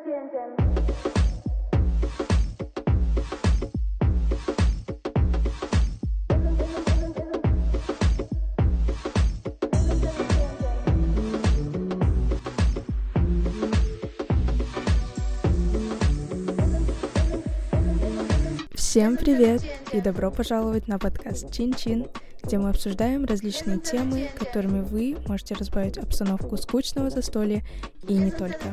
Всем привет и добро пожаловать на подкаст Чин-Чин, где мы обсуждаем различные темы, которыми вы можете разбавить обстановку скучного застолья и не только.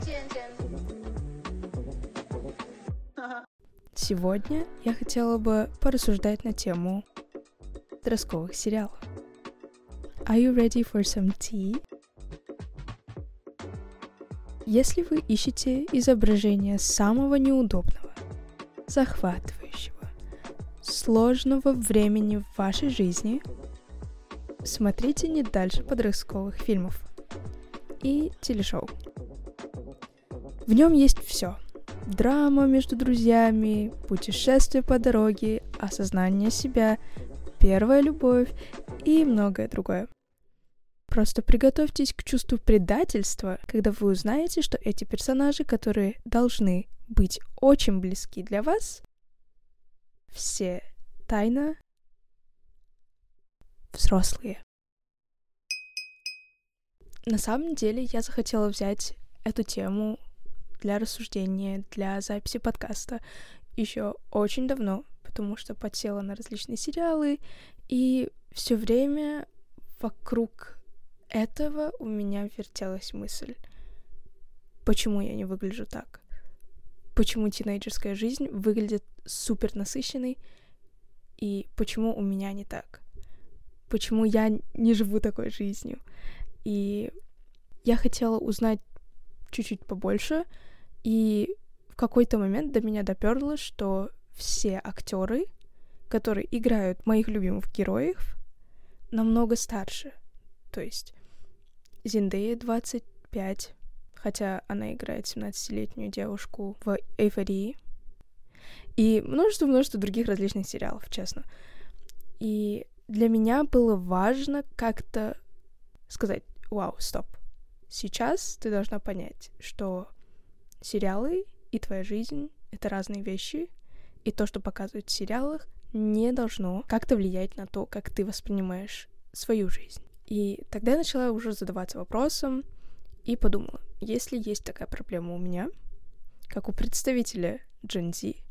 Сегодня я хотела бы порассуждать на тему подростковых сериалов. Are you ready for some tea? Если вы ищете изображение самого неудобного, захватывающего, сложного времени в вашей жизни, смотрите не дальше подростковых фильмов и телешоу. В нем есть все. Драма между друзьями, путешествие по дороге, осознание себя, первая любовь и многое другое. Просто приготовьтесь к чувству предательства, когда вы узнаете, что эти персонажи, которые должны быть очень близки для вас, все тайно взрослые. На самом деле я захотела взять эту тему для рассуждения, для записи подкаста еще очень давно, потому что подсела на различные сериалы, и все время вокруг этого у меня вертелась мысль, почему я не выгляжу так, почему тинейджерская жизнь выглядит супер насыщенной, и почему у меня не так, почему я не живу такой жизнью. И я хотела узнать чуть-чуть побольше, и в какой-то момент до меня доперло, что все актеры, которые играют моих любимых героев, намного старше. То есть Зиндея 25, хотя она играет 17-летнюю девушку в «Эйфории», и множество-множество других различных сериалов, честно. И для меня было важно как-то сказать, вау, стоп. Сейчас ты должна понять, что сериалы и твоя жизнь — это разные вещи, и то, что показывают в сериалах, не должно как-то влиять на то, как ты воспринимаешь свою жизнь. И тогда я начала уже задаваться вопросом и подумала, если есть такая проблема у меня, как у представителя Gen Z,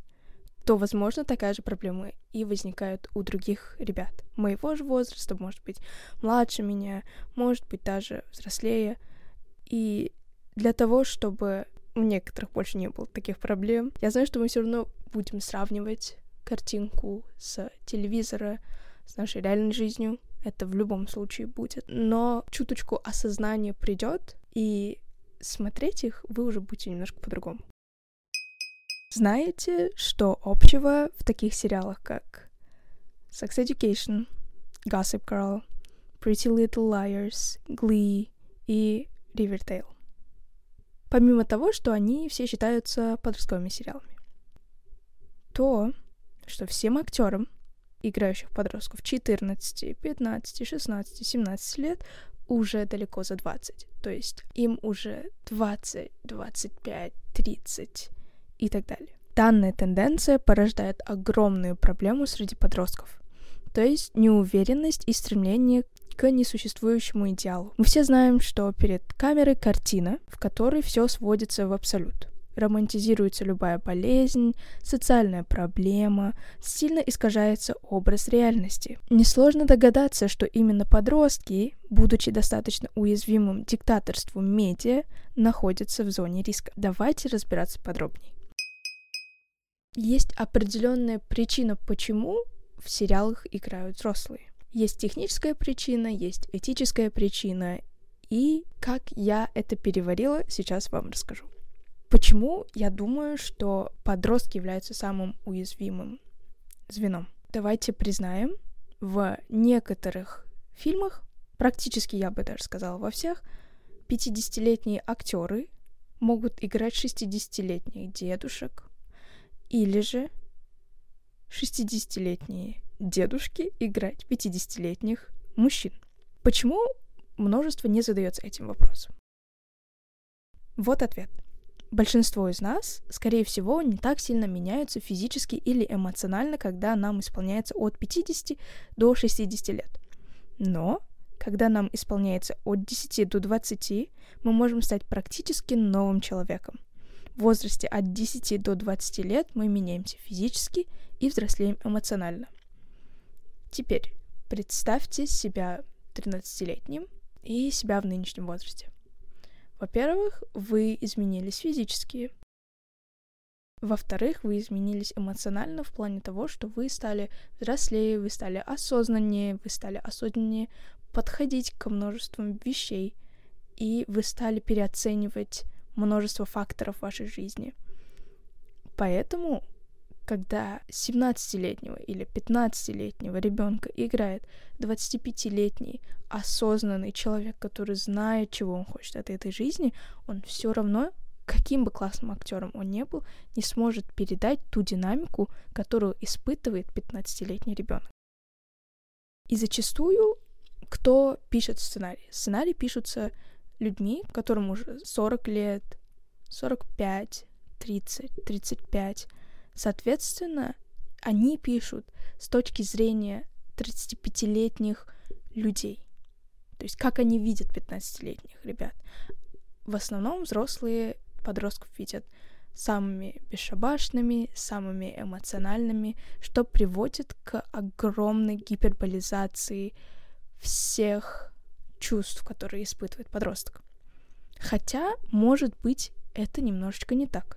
то, возможно, такая же проблема и возникает у других ребят моего же возраста, может быть, младше меня, может быть, даже взрослее. И для того, чтобы у некоторых больше не было таких проблем, я знаю, что мы все равно будем сравнивать картинку с телевизора, с нашей реальной жизнью. Это в любом случае будет. Но чуточку осознания придет, и смотреть их вы уже будете немножко по-другому. Знаете, что общего в таких сериалах, как Sex Education, Gossip Girl, Pretty Little Liars, Glee и Riverdale? Помимо того, что они все считаются подростковыми сериалами. То, что всем актерам, играющих подростков 14, 15, 16, 17 лет, уже далеко за 20. То есть им уже 20, 25, 30 и так далее. Данная тенденция порождает огромную проблему среди подростков, то есть неуверенность и стремление к несуществующему идеалу. Мы все знаем, что перед камерой картина, в которой все сводится в абсолют. Романтизируется любая болезнь, социальная проблема, сильно искажается образ реальности. Несложно догадаться, что именно подростки, будучи достаточно уязвимым диктаторству медиа, находятся в зоне риска. Давайте разбираться подробнее есть определенная причина, почему в сериалах играют взрослые. Есть техническая причина, есть этическая причина, и как я это переварила, сейчас вам расскажу. Почему я думаю, что подростки являются самым уязвимым звеном? Давайте признаем, в некоторых фильмах, практически я бы даже сказала во всех, 50-летние актеры могут играть 60-летних дедушек, или же 60-летние дедушки играть 50-летних мужчин. Почему множество не задается этим вопросом? Вот ответ. большинство из нас, скорее всего, не так сильно меняются физически или эмоционально, когда нам исполняется от 50 до 60 лет. Но когда нам исполняется от 10 до 20, мы можем стать практически новым человеком. В возрасте от 10 до 20 лет мы меняемся физически и взрослеем эмоционально. Теперь представьте себя 13-летним и себя в нынешнем возрасте. Во-первых, вы изменились физически. Во-вторых, вы изменились эмоционально в плане того, что вы стали взрослее, вы стали осознаннее, вы стали осознаннее подходить к множеству вещей, и вы стали переоценивать множество факторов вашей жизни. Поэтому, когда 17-летнего или 15-летнего ребенка играет 25-летний осознанный человек, который знает, чего он хочет от этой жизни, он все равно каким бы классным актером он не был, не сможет передать ту динамику, которую испытывает 15-летний ребенок. И зачастую кто пишет сценарий? Сценарии пишутся людьми, которым уже 40 лет, 45, 30, 35. Соответственно, они пишут с точки зрения 35-летних людей. То есть как они видят 15-летних ребят. В основном взрослые подростков видят самыми бесшабашными, самыми эмоциональными, что приводит к огромной гиперболизации всех чувств, которые испытывает подросток. Хотя, может быть, это немножечко не так.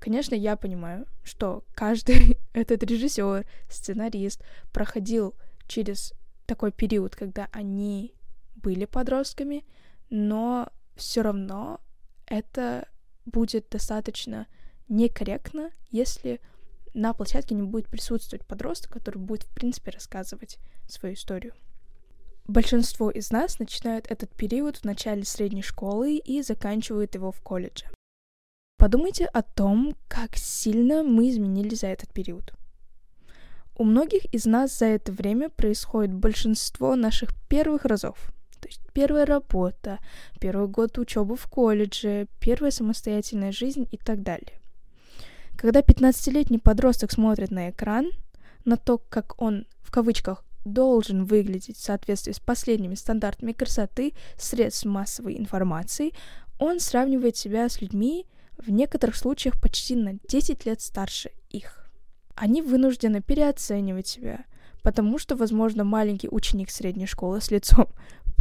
Конечно, я понимаю, что каждый этот режиссер, сценарист проходил через такой период, когда они были подростками, но все равно это будет достаточно некорректно, если на площадке не будет присутствовать подросток, который будет, в принципе, рассказывать свою историю. Большинство из нас начинают этот период в начале средней школы и заканчивают его в колледже. Подумайте о том, как сильно мы изменились за этот период. У многих из нас за это время происходит большинство наших первых разов. То есть первая работа, первый год учебы в колледже, первая самостоятельная жизнь и так далее. Когда 15-летний подросток смотрит на экран, на то, как он, в кавычках, должен выглядеть в соответствии с последними стандартами красоты средств массовой информации, он сравнивает себя с людьми, в некоторых случаях почти на 10 лет старше их. Они вынуждены переоценивать себя, потому что, возможно, маленький ученик средней школы с лицом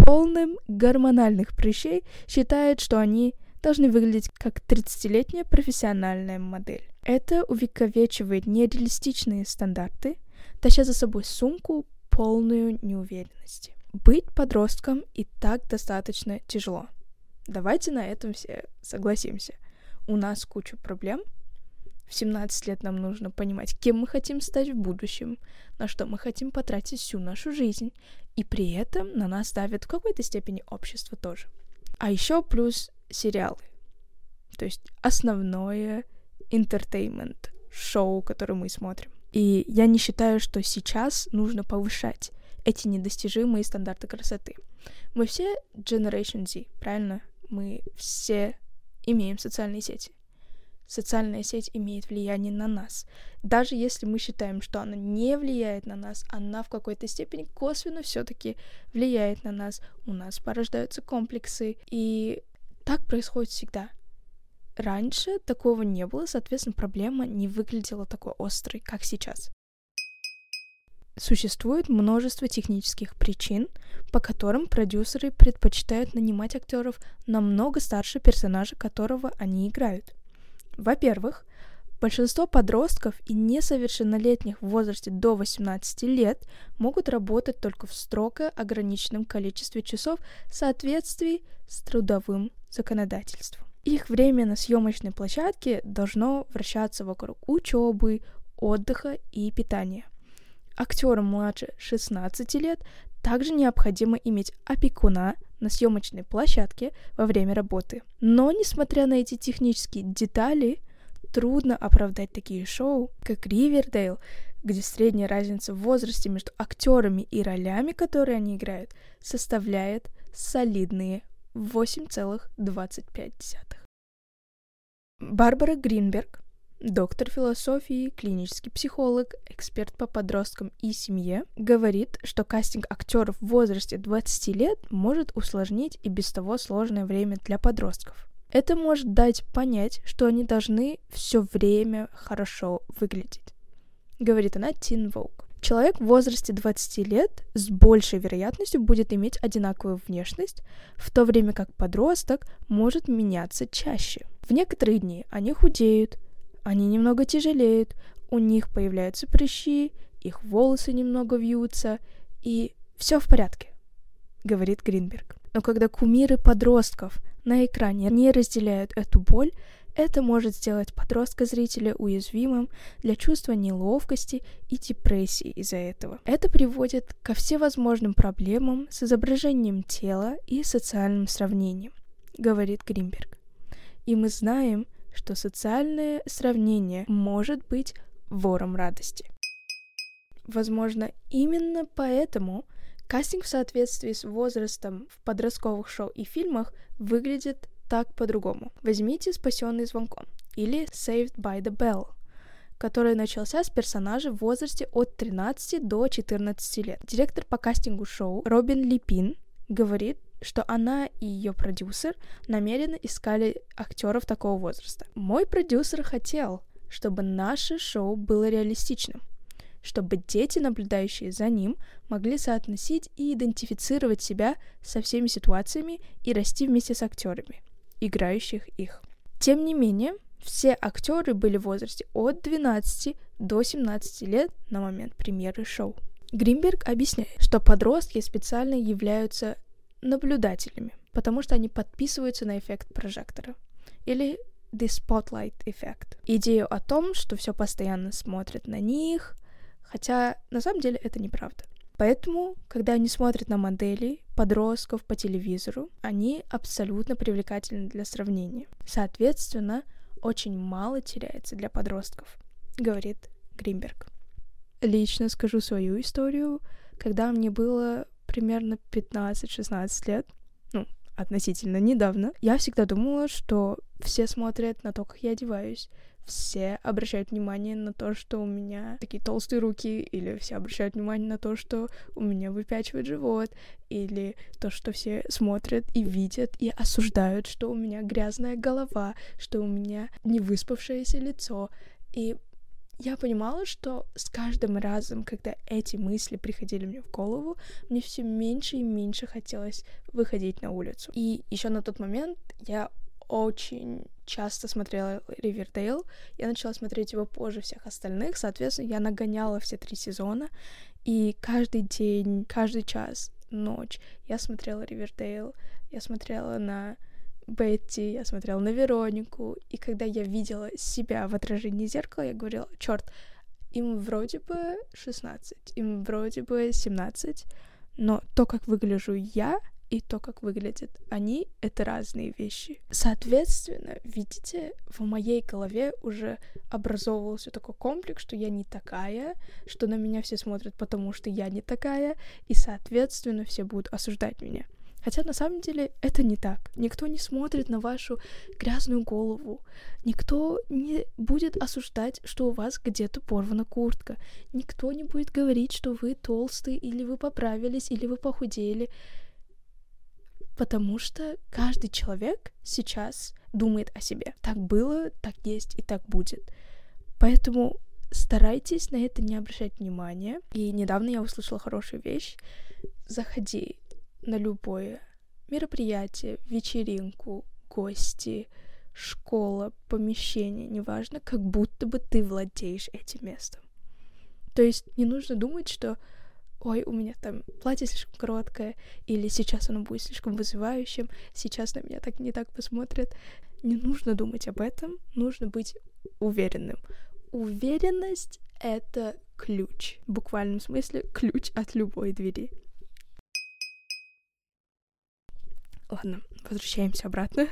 полным гормональных прыщей считает, что они должны выглядеть как 30-летняя профессиональная модель. Это увековечивает нереалистичные стандарты, таща за собой сумку, полную неуверенности. Быть подростком и так достаточно тяжело. Давайте на этом все согласимся. У нас куча проблем. В 17 лет нам нужно понимать, кем мы хотим стать в будущем, на что мы хотим потратить всю нашу жизнь. И при этом на нас давит в какой-то степени общество тоже. А еще плюс сериалы. То есть основное entertainment шоу, которое мы смотрим. И я не считаю, что сейчас нужно повышать эти недостижимые стандарты красоты. Мы все Generation Z, правильно? Мы все имеем социальные сети. Социальная сеть имеет влияние на нас. Даже если мы считаем, что она не влияет на нас, она в какой-то степени косвенно все-таки влияет на нас. У нас порождаются комплексы. И так происходит всегда. Раньше такого не было, соответственно, проблема не выглядела такой острой, как сейчас. Существует множество технических причин, по которым продюсеры предпочитают нанимать актеров намного старше персонажа, которого они играют. Во-первых, большинство подростков и несовершеннолетних в возрасте до 18 лет могут работать только в строго ограниченном количестве часов в соответствии с трудовым законодательством. Их время на съемочной площадке должно вращаться вокруг учебы, отдыха и питания. Актерам младше 16 лет также необходимо иметь опекуна на съемочной площадке во время работы. Но, несмотря на эти технические детали, трудно оправдать такие шоу, как Ривердейл, где средняя разница в возрасте между актерами и ролями, которые они играют, составляет солидные 8,25. Барбара Гринберг, доктор философии, клинический психолог, эксперт по подросткам и семье, говорит, что кастинг актеров в возрасте 20 лет может усложнить и без того сложное время для подростков. Это может дать понять, что они должны все время хорошо выглядеть. Говорит она Teen Vogue. Человек в возрасте 20 лет с большей вероятностью будет иметь одинаковую внешность, в то время как подросток может меняться чаще. В некоторые дни они худеют, они немного тяжелеют, у них появляются прыщи, их волосы немного вьются, и все в порядке, говорит Гринберг. Но когда кумиры подростков на экране не разделяют эту боль, это может сделать подростка-зрителя уязвимым для чувства неловкости и депрессии из-за этого. Это приводит ко всевозможным проблемам с изображением тела и социальным сравнением, говорит Гринберг. И мы знаем, что социальное сравнение может быть вором радости. Возможно, именно поэтому кастинг в соответствии с возрастом в подростковых шоу и фильмах выглядит так по-другому. Возьмите «Спасенный звонком» или «Saved by the Bell», который начался с персонажа в возрасте от 13 до 14 лет. Директор по кастингу шоу Робин Липин говорит, что она и ее продюсер намеренно искали актеров такого возраста. Мой продюсер хотел, чтобы наше шоу было реалистичным, чтобы дети, наблюдающие за ним, могли соотносить и идентифицировать себя со всеми ситуациями и расти вместе с актерами играющих их. Тем не менее, все актеры были в возрасте от 12 до 17 лет на момент премьеры шоу. Гринберг объясняет, что подростки специально являются наблюдателями, потому что они подписываются на эффект прожектора. Или the spotlight эффект. Идею о том, что все постоянно смотрят на них, хотя на самом деле это неправда. Поэтому, когда они смотрят на модели подростков по телевизору, они абсолютно привлекательны для сравнения. Соответственно, очень мало теряется для подростков, говорит Гринберг. Лично скажу свою историю. Когда мне было примерно 15-16 лет, ну, относительно недавно, я всегда думала, что все смотрят на то, как я одеваюсь, все обращают внимание на то, что у меня такие толстые руки, или все обращают внимание на то, что у меня выпячивает живот, или то, что все смотрят и видят и осуждают, что у меня грязная голова, что у меня невыспавшееся лицо. И я понимала, что с каждым разом, когда эти мысли приходили мне в голову, мне все меньше и меньше хотелось выходить на улицу. И еще на тот момент я очень часто смотрела Ривердейл. Я начала смотреть его позже всех остальных, соответственно, я нагоняла все три сезона, и каждый день, каждый час, ночь я смотрела Ривердейл, я смотрела на Бетти, я смотрела на Веронику, и когда я видела себя в отражении зеркала, я говорила, черт, им вроде бы 16, им вроде бы 17, но то, как выгляжу я, и то, как выглядят они, это разные вещи. Соответственно, видите, в моей голове уже образовывался такой комплекс, что я не такая, что на меня все смотрят, потому что я не такая, и, соответственно, все будут осуждать меня. Хотя на самом деле это не так. Никто не смотрит на вашу грязную голову. Никто не будет осуждать, что у вас где-то порвана куртка. Никто не будет говорить, что вы толстый, или вы поправились, или вы похудели потому что каждый человек сейчас думает о себе. Так было, так есть и так будет. Поэтому старайтесь на это не обращать внимания. И недавно я услышала хорошую вещь. Заходи на любое мероприятие, вечеринку, гости, школа, помещение, неважно, как будто бы ты владеешь этим местом. То есть не нужно думать, что ой, у меня там платье слишком короткое, или сейчас оно будет слишком вызывающим, сейчас на меня так не так посмотрят. Не нужно думать об этом, нужно быть уверенным. Уверенность — это ключ. В буквальном смысле ключ от любой двери. Ладно, возвращаемся обратно.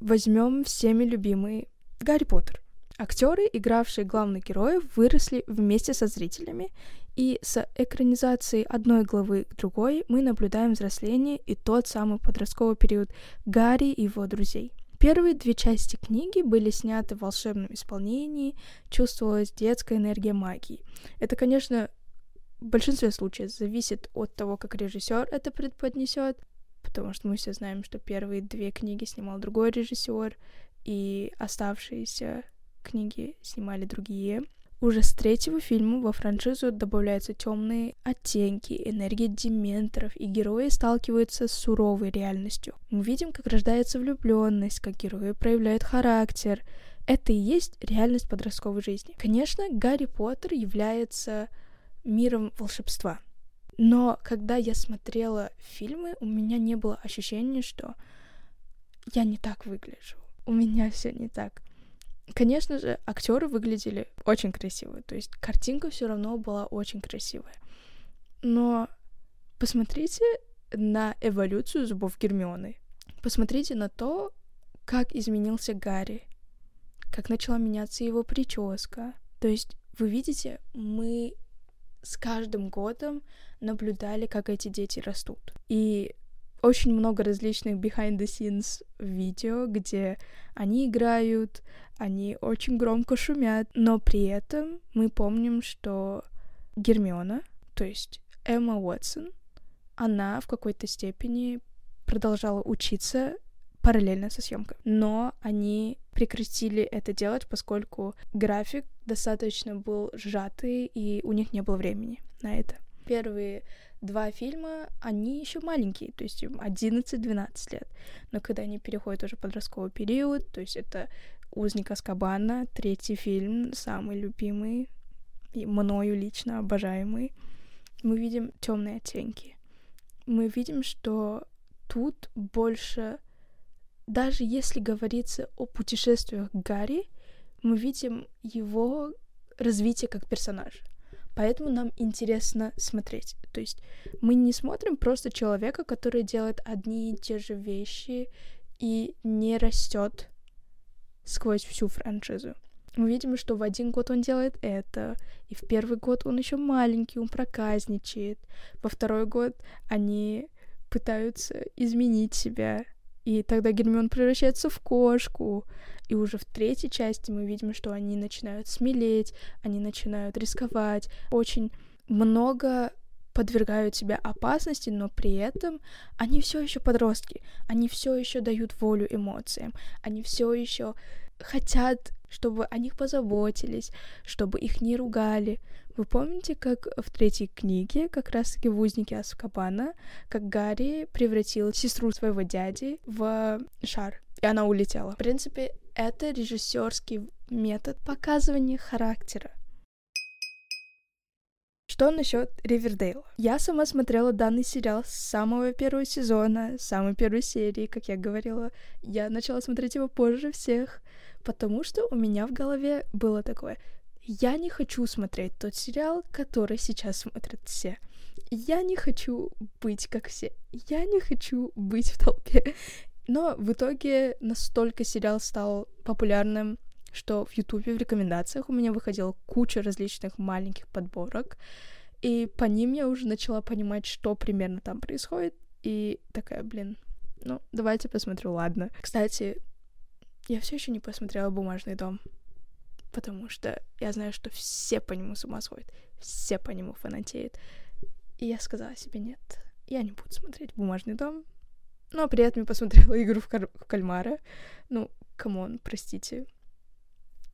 Возьмем всеми любимый Гарри Поттер. Актеры, игравшие главных героев, выросли вместе со зрителями, и с экранизацией одной главы к другой мы наблюдаем взросление и тот самый подростковый период Гарри и его друзей. Первые две части книги были сняты в волшебном исполнении, чувствовалась детская энергия магии. Это, конечно, в большинстве случаев зависит от того, как режиссер это преподнесет, потому что мы все знаем, что первые две книги снимал другой режиссер, и оставшиеся книги снимали другие. Уже с третьего фильма во франшизу добавляются темные оттенки, энергия дементоров, и герои сталкиваются с суровой реальностью. Мы видим, как рождается влюбленность, как герои проявляют характер. Это и есть реальность подростковой жизни. Конечно, Гарри Поттер является миром волшебства. Но когда я смотрела фильмы, у меня не было ощущения, что я не так выгляжу. У меня все не так. Конечно же, актеры выглядели очень красиво, то есть картинка все равно была очень красивая. Но посмотрите на эволюцию зубов Гермионы. Посмотрите на то, как изменился Гарри, как начала меняться его прическа. То есть, вы видите, мы с каждым годом наблюдали, как эти дети растут. И очень много различных behind the scenes видео, где они играют, они очень громко шумят, но при этом мы помним, что Гермиона, то есть Эмма Уотсон, она в какой-то степени продолжала учиться параллельно со съемкой. Но они прекратили это делать, поскольку график достаточно был сжатый, и у них не было времени на это. Первые два фильма, они еще маленькие, то есть им 11-12 лет. Но когда они переходят уже в подростковый период, то есть это «Узник Аскабана», третий фильм, самый любимый, и мною лично обожаемый, мы видим темные оттенки. Мы видим, что тут больше, даже если говорится о путешествиях Гарри, мы видим его развитие как персонажа. Поэтому нам интересно смотреть. То есть мы не смотрим просто человека, который делает одни и те же вещи и не растет сквозь всю франшизу. Мы видим, что в один год он делает это, и в первый год он еще маленький, он проказничает. Во второй год они пытаются изменить себя, и тогда Гермион превращается в кошку. И уже в третьей части мы видим, что они начинают смелеть, они начинают рисковать. Очень много подвергают себя опасности, но при этом они все еще подростки, они все еще дают волю эмоциям, они все еще хотят, чтобы о них позаботились, чтобы их не ругали. Вы помните, как в третьей книге, как раз-таки в «Узнике Аскабана», как Гарри превратил сестру своего дяди в шар, и она улетела. В принципе, это режиссерский метод показывания характера. Что насчет Ривердейла? Я сама смотрела данный сериал с самого первого сезона, с самой первой серии, как я говорила. Я начала смотреть его позже всех, потому что у меня в голове было такое. Я не хочу смотреть тот сериал, который сейчас смотрят все. Я не хочу быть как все. Я не хочу быть в толпе. Но в итоге настолько сериал стал популярным, что в Ютубе в рекомендациях у меня выходила куча различных маленьких подборок, и по ним я уже начала понимать, что примерно там происходит, и такая, блин, ну, давайте посмотрю, ладно. Кстати, я все еще не посмотрела «Бумажный дом», потому что я знаю, что все по нему с ума сходят, все по нему фанатеют. И я сказала себе, нет, я не буду смотреть «Бумажный дом», но при этом я посмотрела игру в, кар- в кальмара. Ну, come on, простите.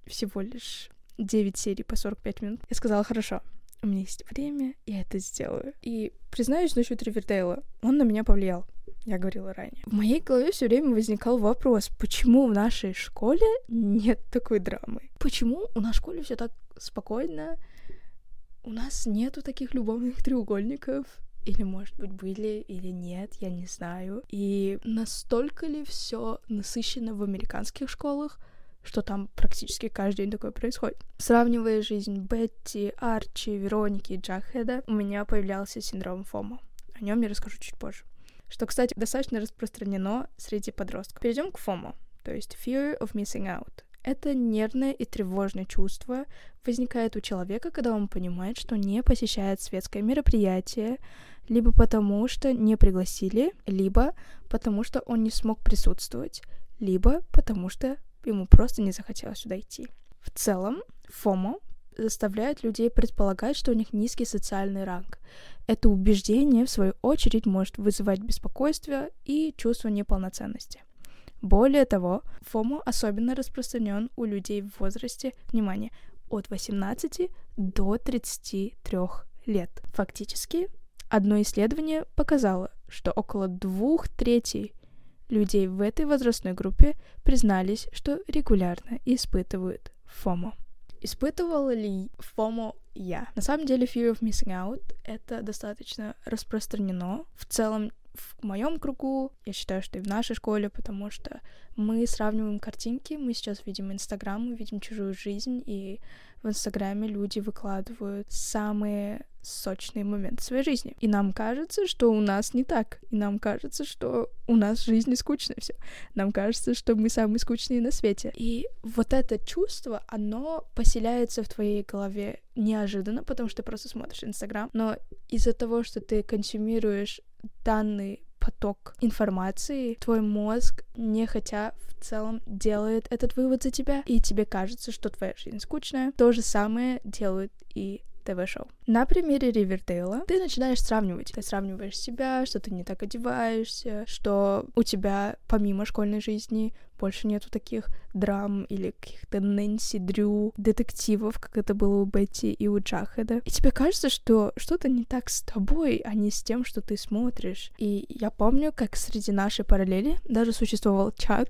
Всего лишь 9 серий по 45 минут. Я сказала, хорошо, у меня есть время, я это сделаю. И признаюсь насчет Ривердейла, он на меня повлиял. Я говорила ранее. В моей голове все время возникал вопрос, почему в нашей школе нет такой драмы? Почему у нас в школе все так спокойно? У нас нету таких любовных треугольников. Или, может быть, были, или нет, я не знаю. И настолько ли все насыщено в американских школах, что там практически каждый день такое происходит. Сравнивая жизнь Бетти, Арчи, Вероники и Джахеда, у меня появлялся синдром ФОМО. О нем я расскажу чуть позже. Что, кстати, достаточно распространено среди подростков. Перейдем к ФОМО, то есть Fear of Missing Out. Это нервное и тревожное чувство возникает у человека, когда он понимает, что не посещает светское мероприятие, либо потому что не пригласили, либо потому что он не смог присутствовать, либо потому что ему просто не захотелось сюда идти. В целом, ФОМО заставляет людей предполагать, что у них низкий социальный ранг. Это убеждение, в свою очередь, может вызывать беспокойство и чувство неполноценности. Более того, ФОМО особенно распространен у людей в возрасте, внимание, от 18 до 33 лет. Фактически, одно исследование показало, что около двух третей людей в этой возрастной группе признались, что регулярно испытывают ФОМО. Испытывала ли ФОМО я? На самом деле, fear of missing out — это достаточно распространено. В целом, в моем кругу, я считаю, что и в нашей школе, потому что мы сравниваем картинки, мы сейчас видим Инстаграм, мы видим чужую жизнь, и в Инстаграме люди выкладывают самые сочные моменты своей жизни. И нам кажется, что у нас не так. И нам кажется, что у нас жизнь не скучная все. Нам кажется, что мы самые скучные на свете. И вот это чувство, оно поселяется в твоей голове неожиданно, потому что ты просто смотришь Инстаграм. Но из-за того, что ты консумируешь данный поток информации, твой мозг, не хотя в целом делает этот вывод за тебя, и тебе кажется, что твоя жизнь скучная. То же самое делают и ТВ-шоу. На примере Ривердейла ты начинаешь сравнивать. Ты сравниваешь себя, что ты не так одеваешься, что у тебя помимо школьной жизни больше нету таких драм или каких-то Нэнси Дрю, детективов, как это было у Бетти и у Джахеда. И тебе кажется, что что-то не так с тобой, а не с тем, что ты смотришь. И я помню, как среди нашей параллели даже существовал чат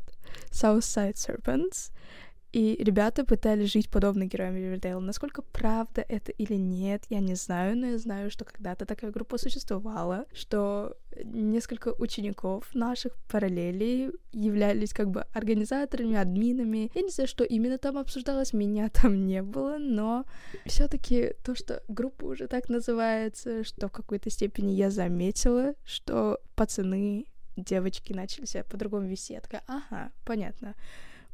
Southside Serpents, и ребята пытались жить подобно героям Ривердейла. Насколько правда это или нет, я не знаю, но я знаю, что когда-то такая группа существовала, что несколько учеников наших параллелей являлись как бы организаторами, админами. Я не знаю, что именно там обсуждалось, меня там не было, но все таки то, что группа уже так называется, что в какой-то степени я заметила, что пацаны, девочки начали себя по-другому вести. Я такая, ага, понятно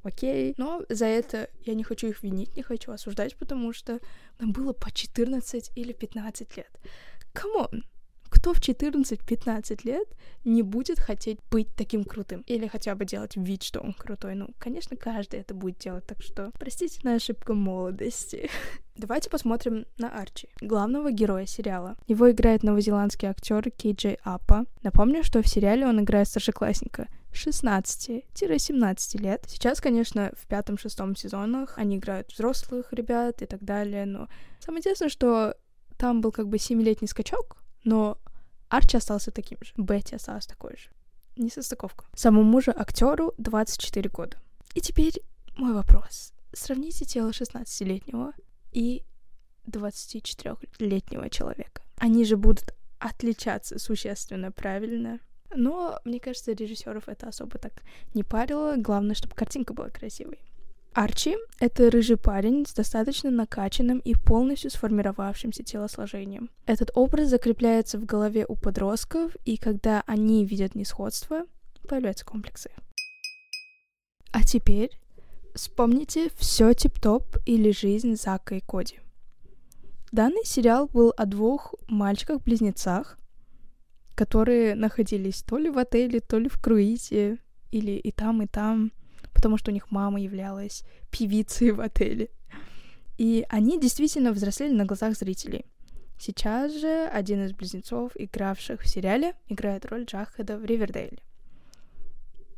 окей. Но за это я не хочу их винить, не хочу осуждать, потому что нам было по 14 или 15 лет. Come on! Кто в 14-15 лет не будет хотеть быть таким крутым? Или хотя бы делать вид, что он крутой? Ну, конечно, каждый это будет делать, так что простите на ошибку молодости. Давайте посмотрим на Арчи, главного героя сериала. Его играет новозеландский актер Кей Джей Апа. Напомню, что в сериале он играет старшеклассника, 16-17 лет. Сейчас, конечно, в пятом-шестом сезонах они играют взрослых ребят и так далее, но самое интересное, что там был как бы семилетний скачок, но Арчи остался таким же, Бетти осталась такой же. Несостыковка. Самому же актеру 24 года. И теперь мой вопрос. Сравните тело 16-летнего и 24-летнего человека. Они же будут отличаться существенно правильно. Но, мне кажется, режиссеров это особо так не парило. Главное, чтобы картинка была красивой. Арчи — это рыжий парень с достаточно накачанным и полностью сформировавшимся телосложением. Этот образ закрепляется в голове у подростков, и когда они видят несходство, появляются комплексы. А теперь вспомните все тип-топ или жизнь Зака и Коди. Данный сериал был о двух мальчиках-близнецах, которые находились то ли в отеле, то ли в круизе, или и там, и там, потому что у них мама являлась певицей в отеле. И они действительно взрослели на глазах зрителей. Сейчас же один из близнецов, игравших в сериале, играет роль Джахеда в Ривердейле.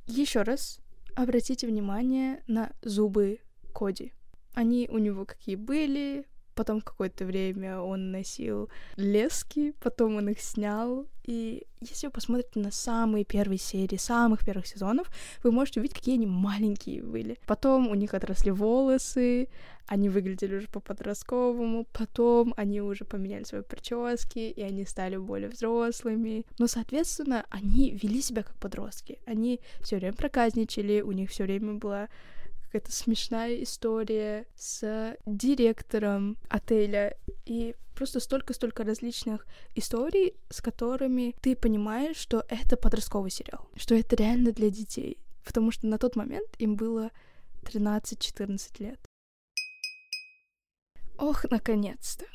Еще раз обратите внимание на зубы Коди. Они у него какие были, Потом какое-то время он носил лески, потом он их снял. И если вы посмотрите на самые первые серии, самых первых сезонов, вы можете увидеть, какие они маленькие были. Потом у них отросли волосы, они выглядели уже по-подростковому, потом они уже поменяли свои прически, и они стали более взрослыми. Но, соответственно, они вели себя как подростки. Они все время проказничали, у них все время была какая-то смешная история с директором отеля и просто столько-столько различных историй, с которыми ты понимаешь, что это подростковый сериал, что это реально для детей, потому что на тот момент им было 13-14 лет. Ох, наконец-то!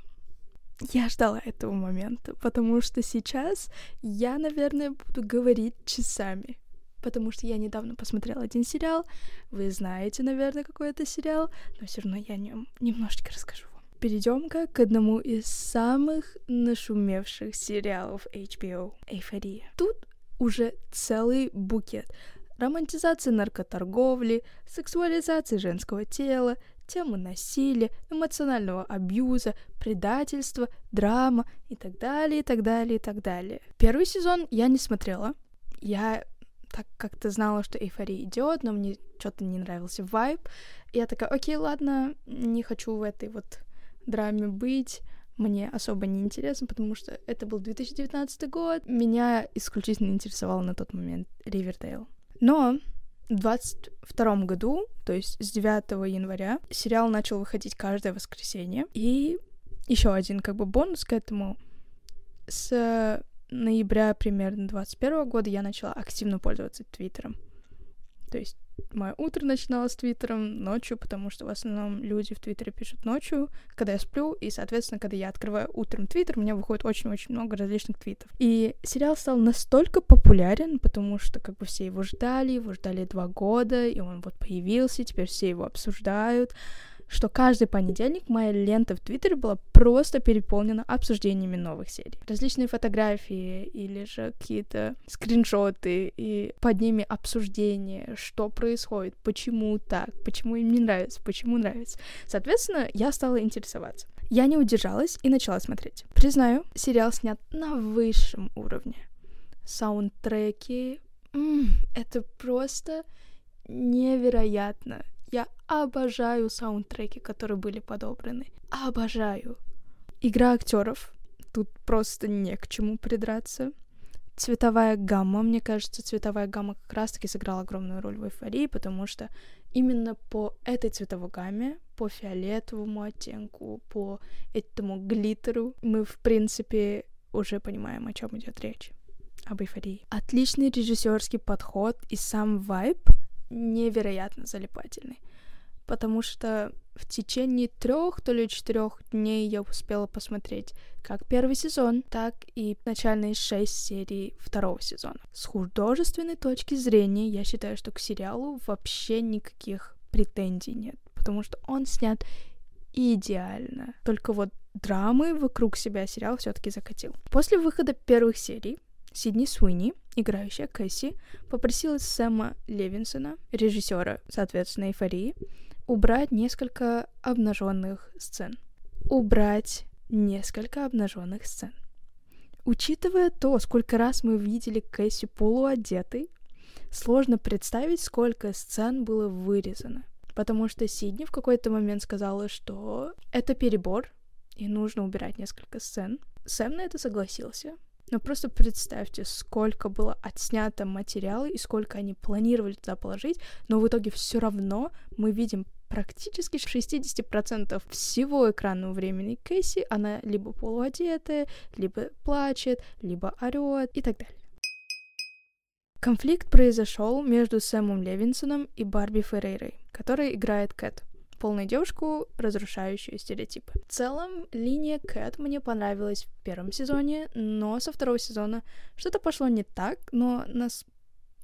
Я ждала этого момента, потому что сейчас я, наверное, буду говорить часами потому что я недавно посмотрела один сериал. Вы знаете, наверное, какой это сериал, но все равно я о нем немножечко расскажу. Перейдем-ка к одному из самых нашумевших сериалов HBO — «Эйфория». Тут уже целый букет романтизации наркоторговли, сексуализации женского тела, темы насилия, эмоционального абьюза, предательства, драма и так далее, и так далее, и так далее. Первый сезон я не смотрела. Я так как-то знала, что эйфория идет, но мне что-то не нравился вайб. Я такая, окей, ладно, не хочу в этой вот драме быть. Мне особо не интересно, потому что это был 2019 год. Меня исключительно интересовал на тот момент Ривердейл. Но в 22 году, то есть с 9 января, сериал начал выходить каждое воскресенье. И еще один как бы бонус к этому. С ноября примерно 21 года я начала активно пользоваться Твиттером. То есть мое утро начиналось с Твиттером ночью, потому что в основном люди в Твиттере пишут ночью, когда я сплю, и, соответственно, когда я открываю утром Твиттер, у меня выходит очень-очень много различных твитов. И сериал стал настолько популярен, потому что как бы все его ждали, его ждали два года, и он вот появился, теперь все его обсуждают что каждый понедельник моя лента в Твиттере была просто переполнена обсуждениями новых серий. Различные фотографии или же какие-то скриншоты, и под ними обсуждения, что происходит, почему так, почему им не нравится, почему нравится. Соответственно, я стала интересоваться. Я не удержалась и начала смотреть. Признаю, сериал снят на высшем уровне. Саундтреки... М-м, это просто невероятно. Я обожаю саундтреки, которые были подобраны. Обожаю. Игра актеров. Тут просто не к чему придраться. Цветовая гамма, мне кажется, цветовая гамма как раз-таки сыграла огромную роль в эйфории, потому что именно по этой цветовой гамме, по фиолетовому оттенку, по этому глиттеру мы, в принципе, уже понимаем, о чем идет речь. Об эйфории. Отличный режиссерский подход и сам вайб невероятно залипательный, потому что в течение трех, то ли четырех дней я успела посмотреть как первый сезон, так и начальные шесть серий второго сезона. С художественной точки зрения я считаю, что к сериалу вообще никаких претензий нет, потому что он снят идеально. Только вот драмы вокруг себя сериал все-таки закатил. После выхода первых серий Сидни Суини, играющая Кэсси, попросила Сэма Левинсона, режиссера, соответственно, «Эйфории», убрать несколько обнаженных сцен. Убрать несколько обнаженных сцен. Учитывая то, сколько раз мы видели Кэсси полуодетой, сложно представить, сколько сцен было вырезано. Потому что Сидни в какой-то момент сказала, что это перебор, и нужно убирать несколько сцен. Сэм на это согласился, но просто представьте, сколько было отснято материала и сколько они планировали туда положить, но в итоге все равно мы видим практически 60% всего экранного времени Кэсси, она либо полуодетая, либо плачет, либо орет и так далее. Конфликт произошел между Сэмом Левинсоном и Барби Феррейрой, которая играет Кэт полную девушку, разрушающую стереотипы. В целом, линия Кэт мне понравилась в первом сезоне, но со второго сезона что-то пошло не так, но нас...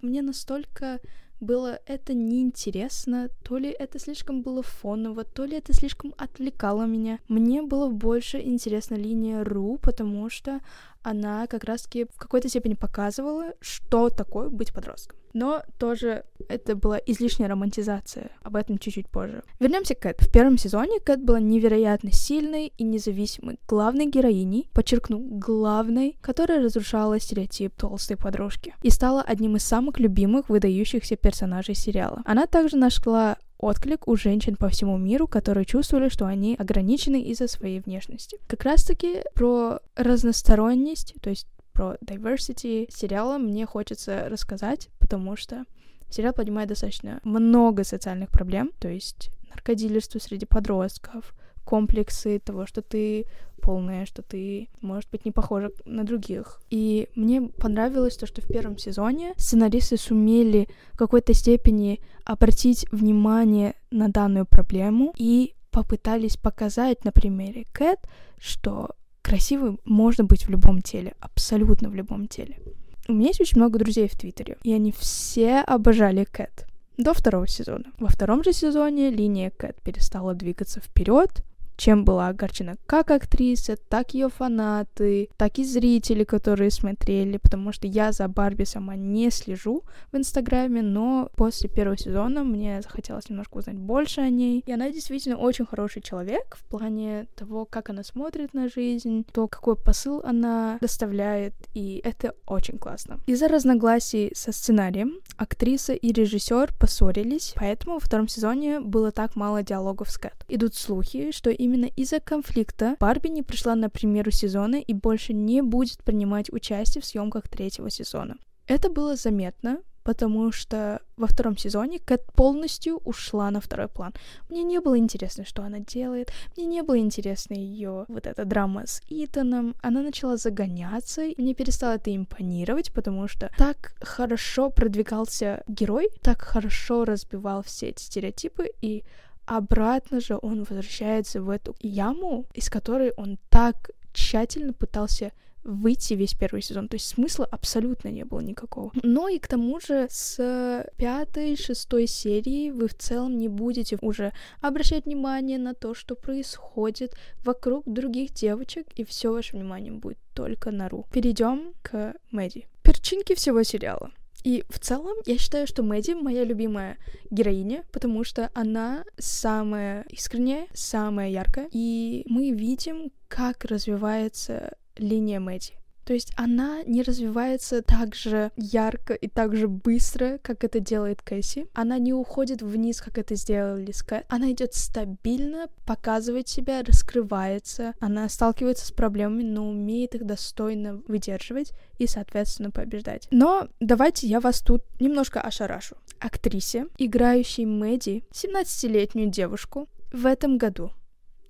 мне настолько было это неинтересно, то ли это слишком было фоново, то ли это слишком отвлекало меня. Мне было больше интересна линия Ру, потому что она как раз-таки в какой-то степени показывала, что такое быть подростком. Но тоже это была излишняя романтизация. Об этом чуть-чуть позже. Вернемся к Кэт. В первом сезоне Кэт была невероятно сильной и независимой главной героиней, подчеркну, главной, которая разрушала стереотип толстой подружки и стала одним из самых любимых выдающихся персонажей сериала. Она также нашла отклик у женщин по всему миру, которые чувствовали, что они ограничены из-за своей внешности. Как раз-таки про разносторонность, то есть про diversity сериала мне хочется рассказать, потому что сериал поднимает достаточно много социальных проблем, то есть наркодилерство среди подростков, комплексы того, что ты полная, что ты, может быть, не похожа на других. И мне понравилось то, что в первом сезоне сценаристы сумели в какой-то степени обратить внимание на данную проблему и попытались показать на примере Кэт, что красивым можно быть в любом теле, абсолютно в любом теле. У меня есть очень много друзей в Твиттере, и они все обожали Кэт до второго сезона. Во втором же сезоне линия Кэт перестала двигаться вперед, чем была огорчена как актриса, так ее фанаты, так и зрители, которые смотрели, потому что я за Барби сама не слежу в Инстаграме, но после первого сезона мне захотелось немножко узнать больше о ней. И она действительно очень хороший человек в плане того, как она смотрит на жизнь, то, какой посыл она доставляет, и это очень классно. Из-за разногласий со сценарием актриса и режиссер поссорились, поэтому во втором сезоне было так мало диалогов с Кэт. Идут слухи, что и Именно из-за конфликта Барби не пришла на премьеру сезона и больше не будет принимать участие в съемках третьего сезона. Это было заметно, потому что во втором сезоне Кэт полностью ушла на второй план. Мне не было интересно, что она делает, мне не было интересно ее вот эта драма с Итаном. Она начала загоняться, и мне перестало это импонировать, потому что так хорошо продвигался герой, так хорошо разбивал все эти стереотипы, и обратно же он возвращается в эту яму, из которой он так тщательно пытался выйти весь первый сезон. То есть смысла абсолютно не было никакого. Но и к тому же с пятой, шестой серии вы в целом не будете уже обращать внимание на то, что происходит вокруг других девочек, и все ваше внимание будет только на Ру. Перейдем к Мэдди. Перчинки всего сериала. И в целом я считаю, что Мэдди моя любимая героиня, потому что она самая искренняя, самая яркая, и мы видим, как развивается линия Мэдди. То есть она не развивается так же ярко и так же быстро, как это делает Кэсси. Она не уходит вниз, как это сделали с Кэт. Она идет стабильно, показывает себя, раскрывается. Она сталкивается с проблемами, но умеет их достойно выдерживать и, соответственно, побеждать. Но давайте я вас тут немножко ошарашу. Актрисе, играющей Мэдди, 17-летнюю девушку, в этом году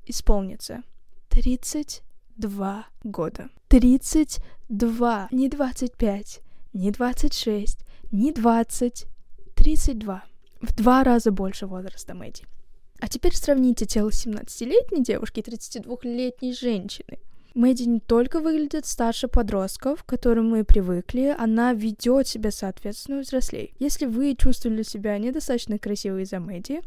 исполнится 30 два года. Тридцать два, не двадцать пять, не двадцать шесть, не двадцать, тридцать два. В два раза больше возраста Мэдди. А теперь сравните тело 17-летней девушки и 32-летней женщины. Мэдди не только выглядит старше подростков, к которым мы привыкли, она ведет себя соответственно взрослей. Если вы чувствовали себя недостаточно красивой из-за Мэдди,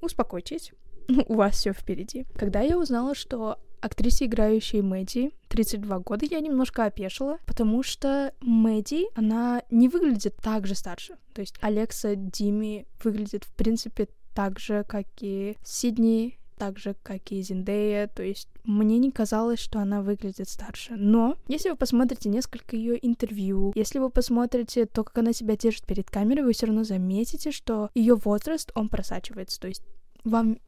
успокойтесь, у вас все впереди. Когда я узнала, что актрисе, играющей Мэдди, 32 года, я немножко опешила, потому что Мэдди, она не выглядит так же старше. То есть Алекса Дими выглядит, в принципе, так же, как и Сидни, так же, как и Зиндея, то есть мне не казалось, что она выглядит старше. Но если вы посмотрите несколько ее интервью, если вы посмотрите то, как она себя держит перед камерой, вы все равно заметите, что ее возраст, он просачивается. То есть вам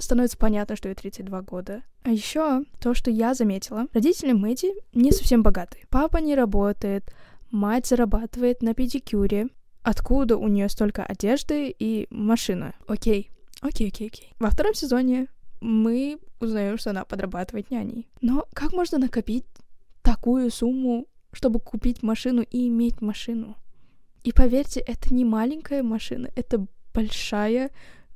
становится понятно, что ей 32 года. А еще то, что я заметила, родители Мэдди не совсем богатые. Папа не работает, мать зарабатывает на педикюре. Откуда у нее столько одежды и машина? Окей, окей, окей, окей. Во втором сезоне мы узнаем, что она подрабатывает няней. Но как можно накопить такую сумму, чтобы купить машину и иметь машину? И поверьте, это не маленькая машина, это большая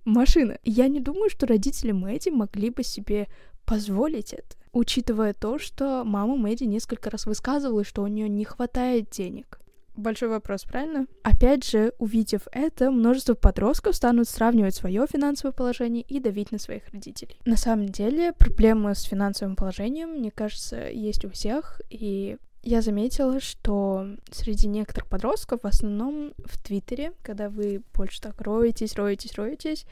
машина. Я не думаю, что родители Мэдди могли бы себе позволить это, учитывая то, что мама Мэдди несколько раз высказывала, что у нее не хватает денег. Большой вопрос, правильно? Опять же, увидев это, множество подростков станут сравнивать свое финансовое положение и давить на своих родителей. На самом деле, проблемы с финансовым положением, мне кажется, есть у всех, и я заметила, что среди некоторых подростков, в основном в Твиттере, когда вы больше так роетесь, роетесь, роетесь,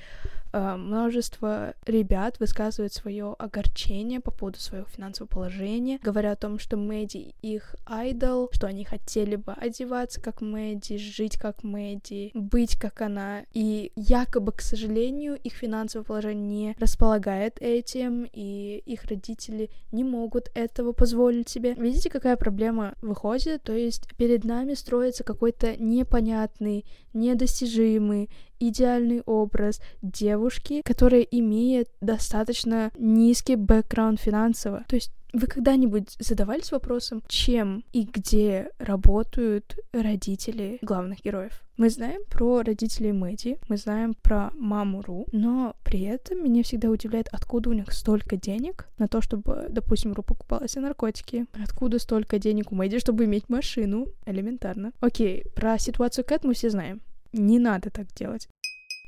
множество ребят высказывают свое огорчение по поводу своего финансового положения, говоря о том, что Мэдди их айдол, что они хотели бы одеваться как Мэдди, жить как Мэдди, быть как она, и якобы, к сожалению, их финансовое положение не располагает этим, и их родители не могут этого позволить себе. Видите, какая проблема выходит? То есть перед нами строится какой-то непонятный, недостижимый, идеальный образ девушки, которая имеет достаточно низкий бэкграунд финансово. То есть Вы когда-нибудь задавались вопросом, чем и где работают родители главных героев? Мы знаем про родителей Мэдди, мы знаем про маму Ру, но при этом меня всегда удивляет, откуда у них столько денег на то, чтобы, допустим, Ру покупала себе наркотики. Откуда столько денег у Мэдди, чтобы иметь машину? Элементарно. Окей, про ситуацию Кэт мы все знаем. Не надо так делать.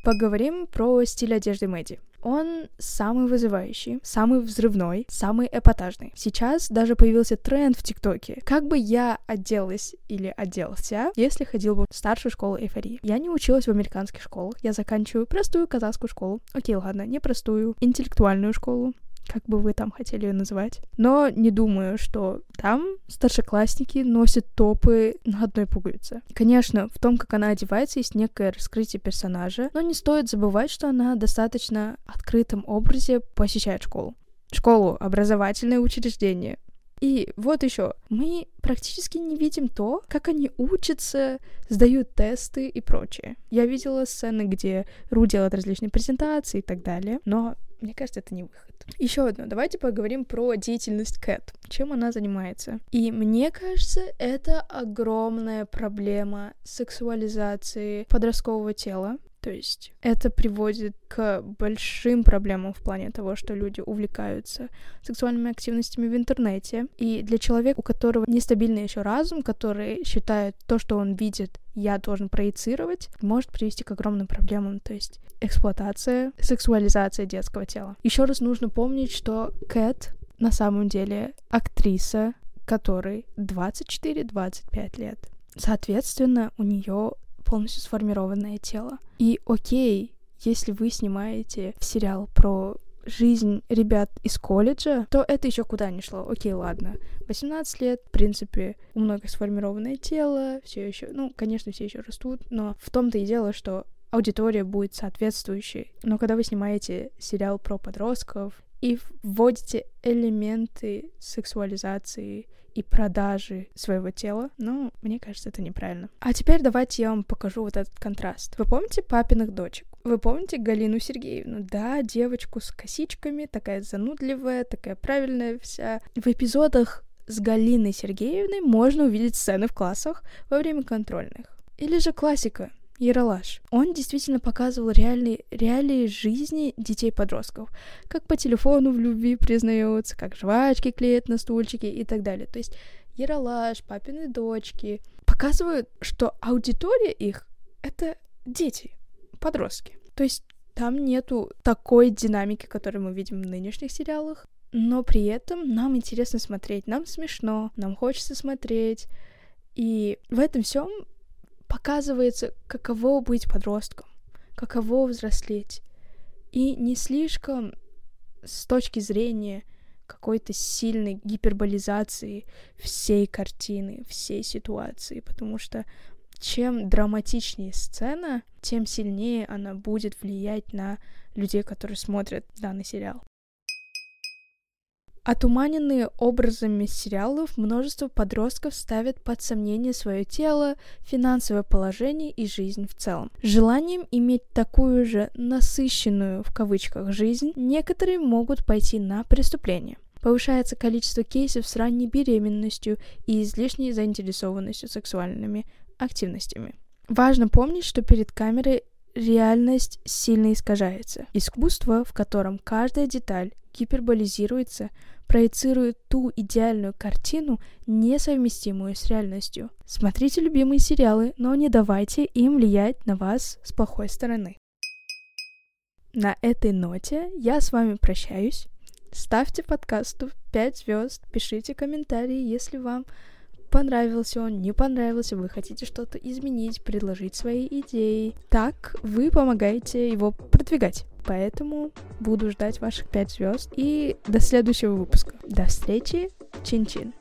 Поговорим про стиль одежды Мэдди. Он самый вызывающий, самый взрывной, самый эпатажный. Сейчас даже появился тренд в ТикТоке. Как бы я оделась или оделся, если ходил бы в старшую школу эйфории. Я не училась в американских школах, я заканчиваю простую казахскую школу. Окей, ладно, не простую, интеллектуальную школу как бы вы там хотели ее называть. Но не думаю, что там старшеклассники носят топы на одной пуговице. Конечно, в том, как она одевается, есть некое раскрытие персонажа, но не стоит забывать, что она достаточно открытом образе посещает школу. Школу — образовательное учреждение. И вот еще, мы практически не видим то, как они учатся, сдают тесты и прочее. Я видела сцены, где Ру делает различные презентации и так далее, но мне кажется, это не выход. Еще одно. Давайте поговорим про деятельность Кэт. Чем она занимается? И мне кажется, это огромная проблема сексуализации подросткового тела. То есть это приводит к большим проблемам в плане того, что люди увлекаются сексуальными активностями в интернете. И для человека, у которого нестабильный еще разум, который считает то, что он видит, я должен проецировать, может привести к огромным проблемам. То есть эксплуатация, сексуализация детского тела. Еще раз нужно помнить, что Кэт на самом деле актриса, которой 24-25 лет. Соответственно, у нее полностью сформированное тело. И окей, если вы снимаете сериал про жизнь ребят из колледжа, то это еще куда не шло. Окей, ладно. 18 лет, в принципе, у многих сформированное тело, все еще, ну, конечно, все еще растут, но в том-то и дело, что аудитория будет соответствующей. Но когда вы снимаете сериал про подростков и вводите элементы сексуализации и продажи своего тела, ну, мне кажется, это неправильно. А теперь давайте я вам покажу вот этот контраст. Вы помните папиных дочек? Вы помните Галину Сергеевну? Да, девочку с косичками, такая занудливая, такая правильная вся. В эпизодах с Галиной Сергеевной можно увидеть сцены в классах во время контрольных. Или же классика Яралаш. Он действительно показывал реальные, реалии жизни детей-подростков. Как по телефону в любви признается, как жвачки клеят на стульчики и так далее. То есть Яралаш, папины дочки показывают, что аудитория их — это дети, подростки. То есть там нету такой динамики, которую мы видим в нынешних сериалах, но при этом нам интересно смотреть, нам смешно, нам хочется смотреть. И в этом всем показывается, каково быть подростком, каково взрослеть. И не слишком с точки зрения какой-то сильной гиперболизации всей картины, всей ситуации, потому что чем драматичнее сцена, тем сильнее она будет влиять на людей, которые смотрят данный сериал. Отуманенные образами сериалов, множество подростков ставят под сомнение свое тело, финансовое положение и жизнь в целом. Желанием иметь такую же «насыщенную» в кавычках жизнь, некоторые могут пойти на преступление. Повышается количество кейсов с ранней беременностью и излишней заинтересованностью сексуальными активностями. Важно помнить, что перед камерой реальность сильно искажается. Искусство, в котором каждая деталь гиперболизируется, проецирует ту идеальную картину, несовместимую с реальностью. Смотрите любимые сериалы, но не давайте им влиять на вас с плохой стороны. На этой ноте я с вами прощаюсь. Ставьте подкасту 5 звезд, пишите комментарии, если вам понравился он, не понравился, вы хотите что-то изменить, предложить свои идеи. Так вы помогаете его продвигать. Поэтому буду ждать ваших 5 звезд. И до следующего выпуска. До встречи. Чин-чин.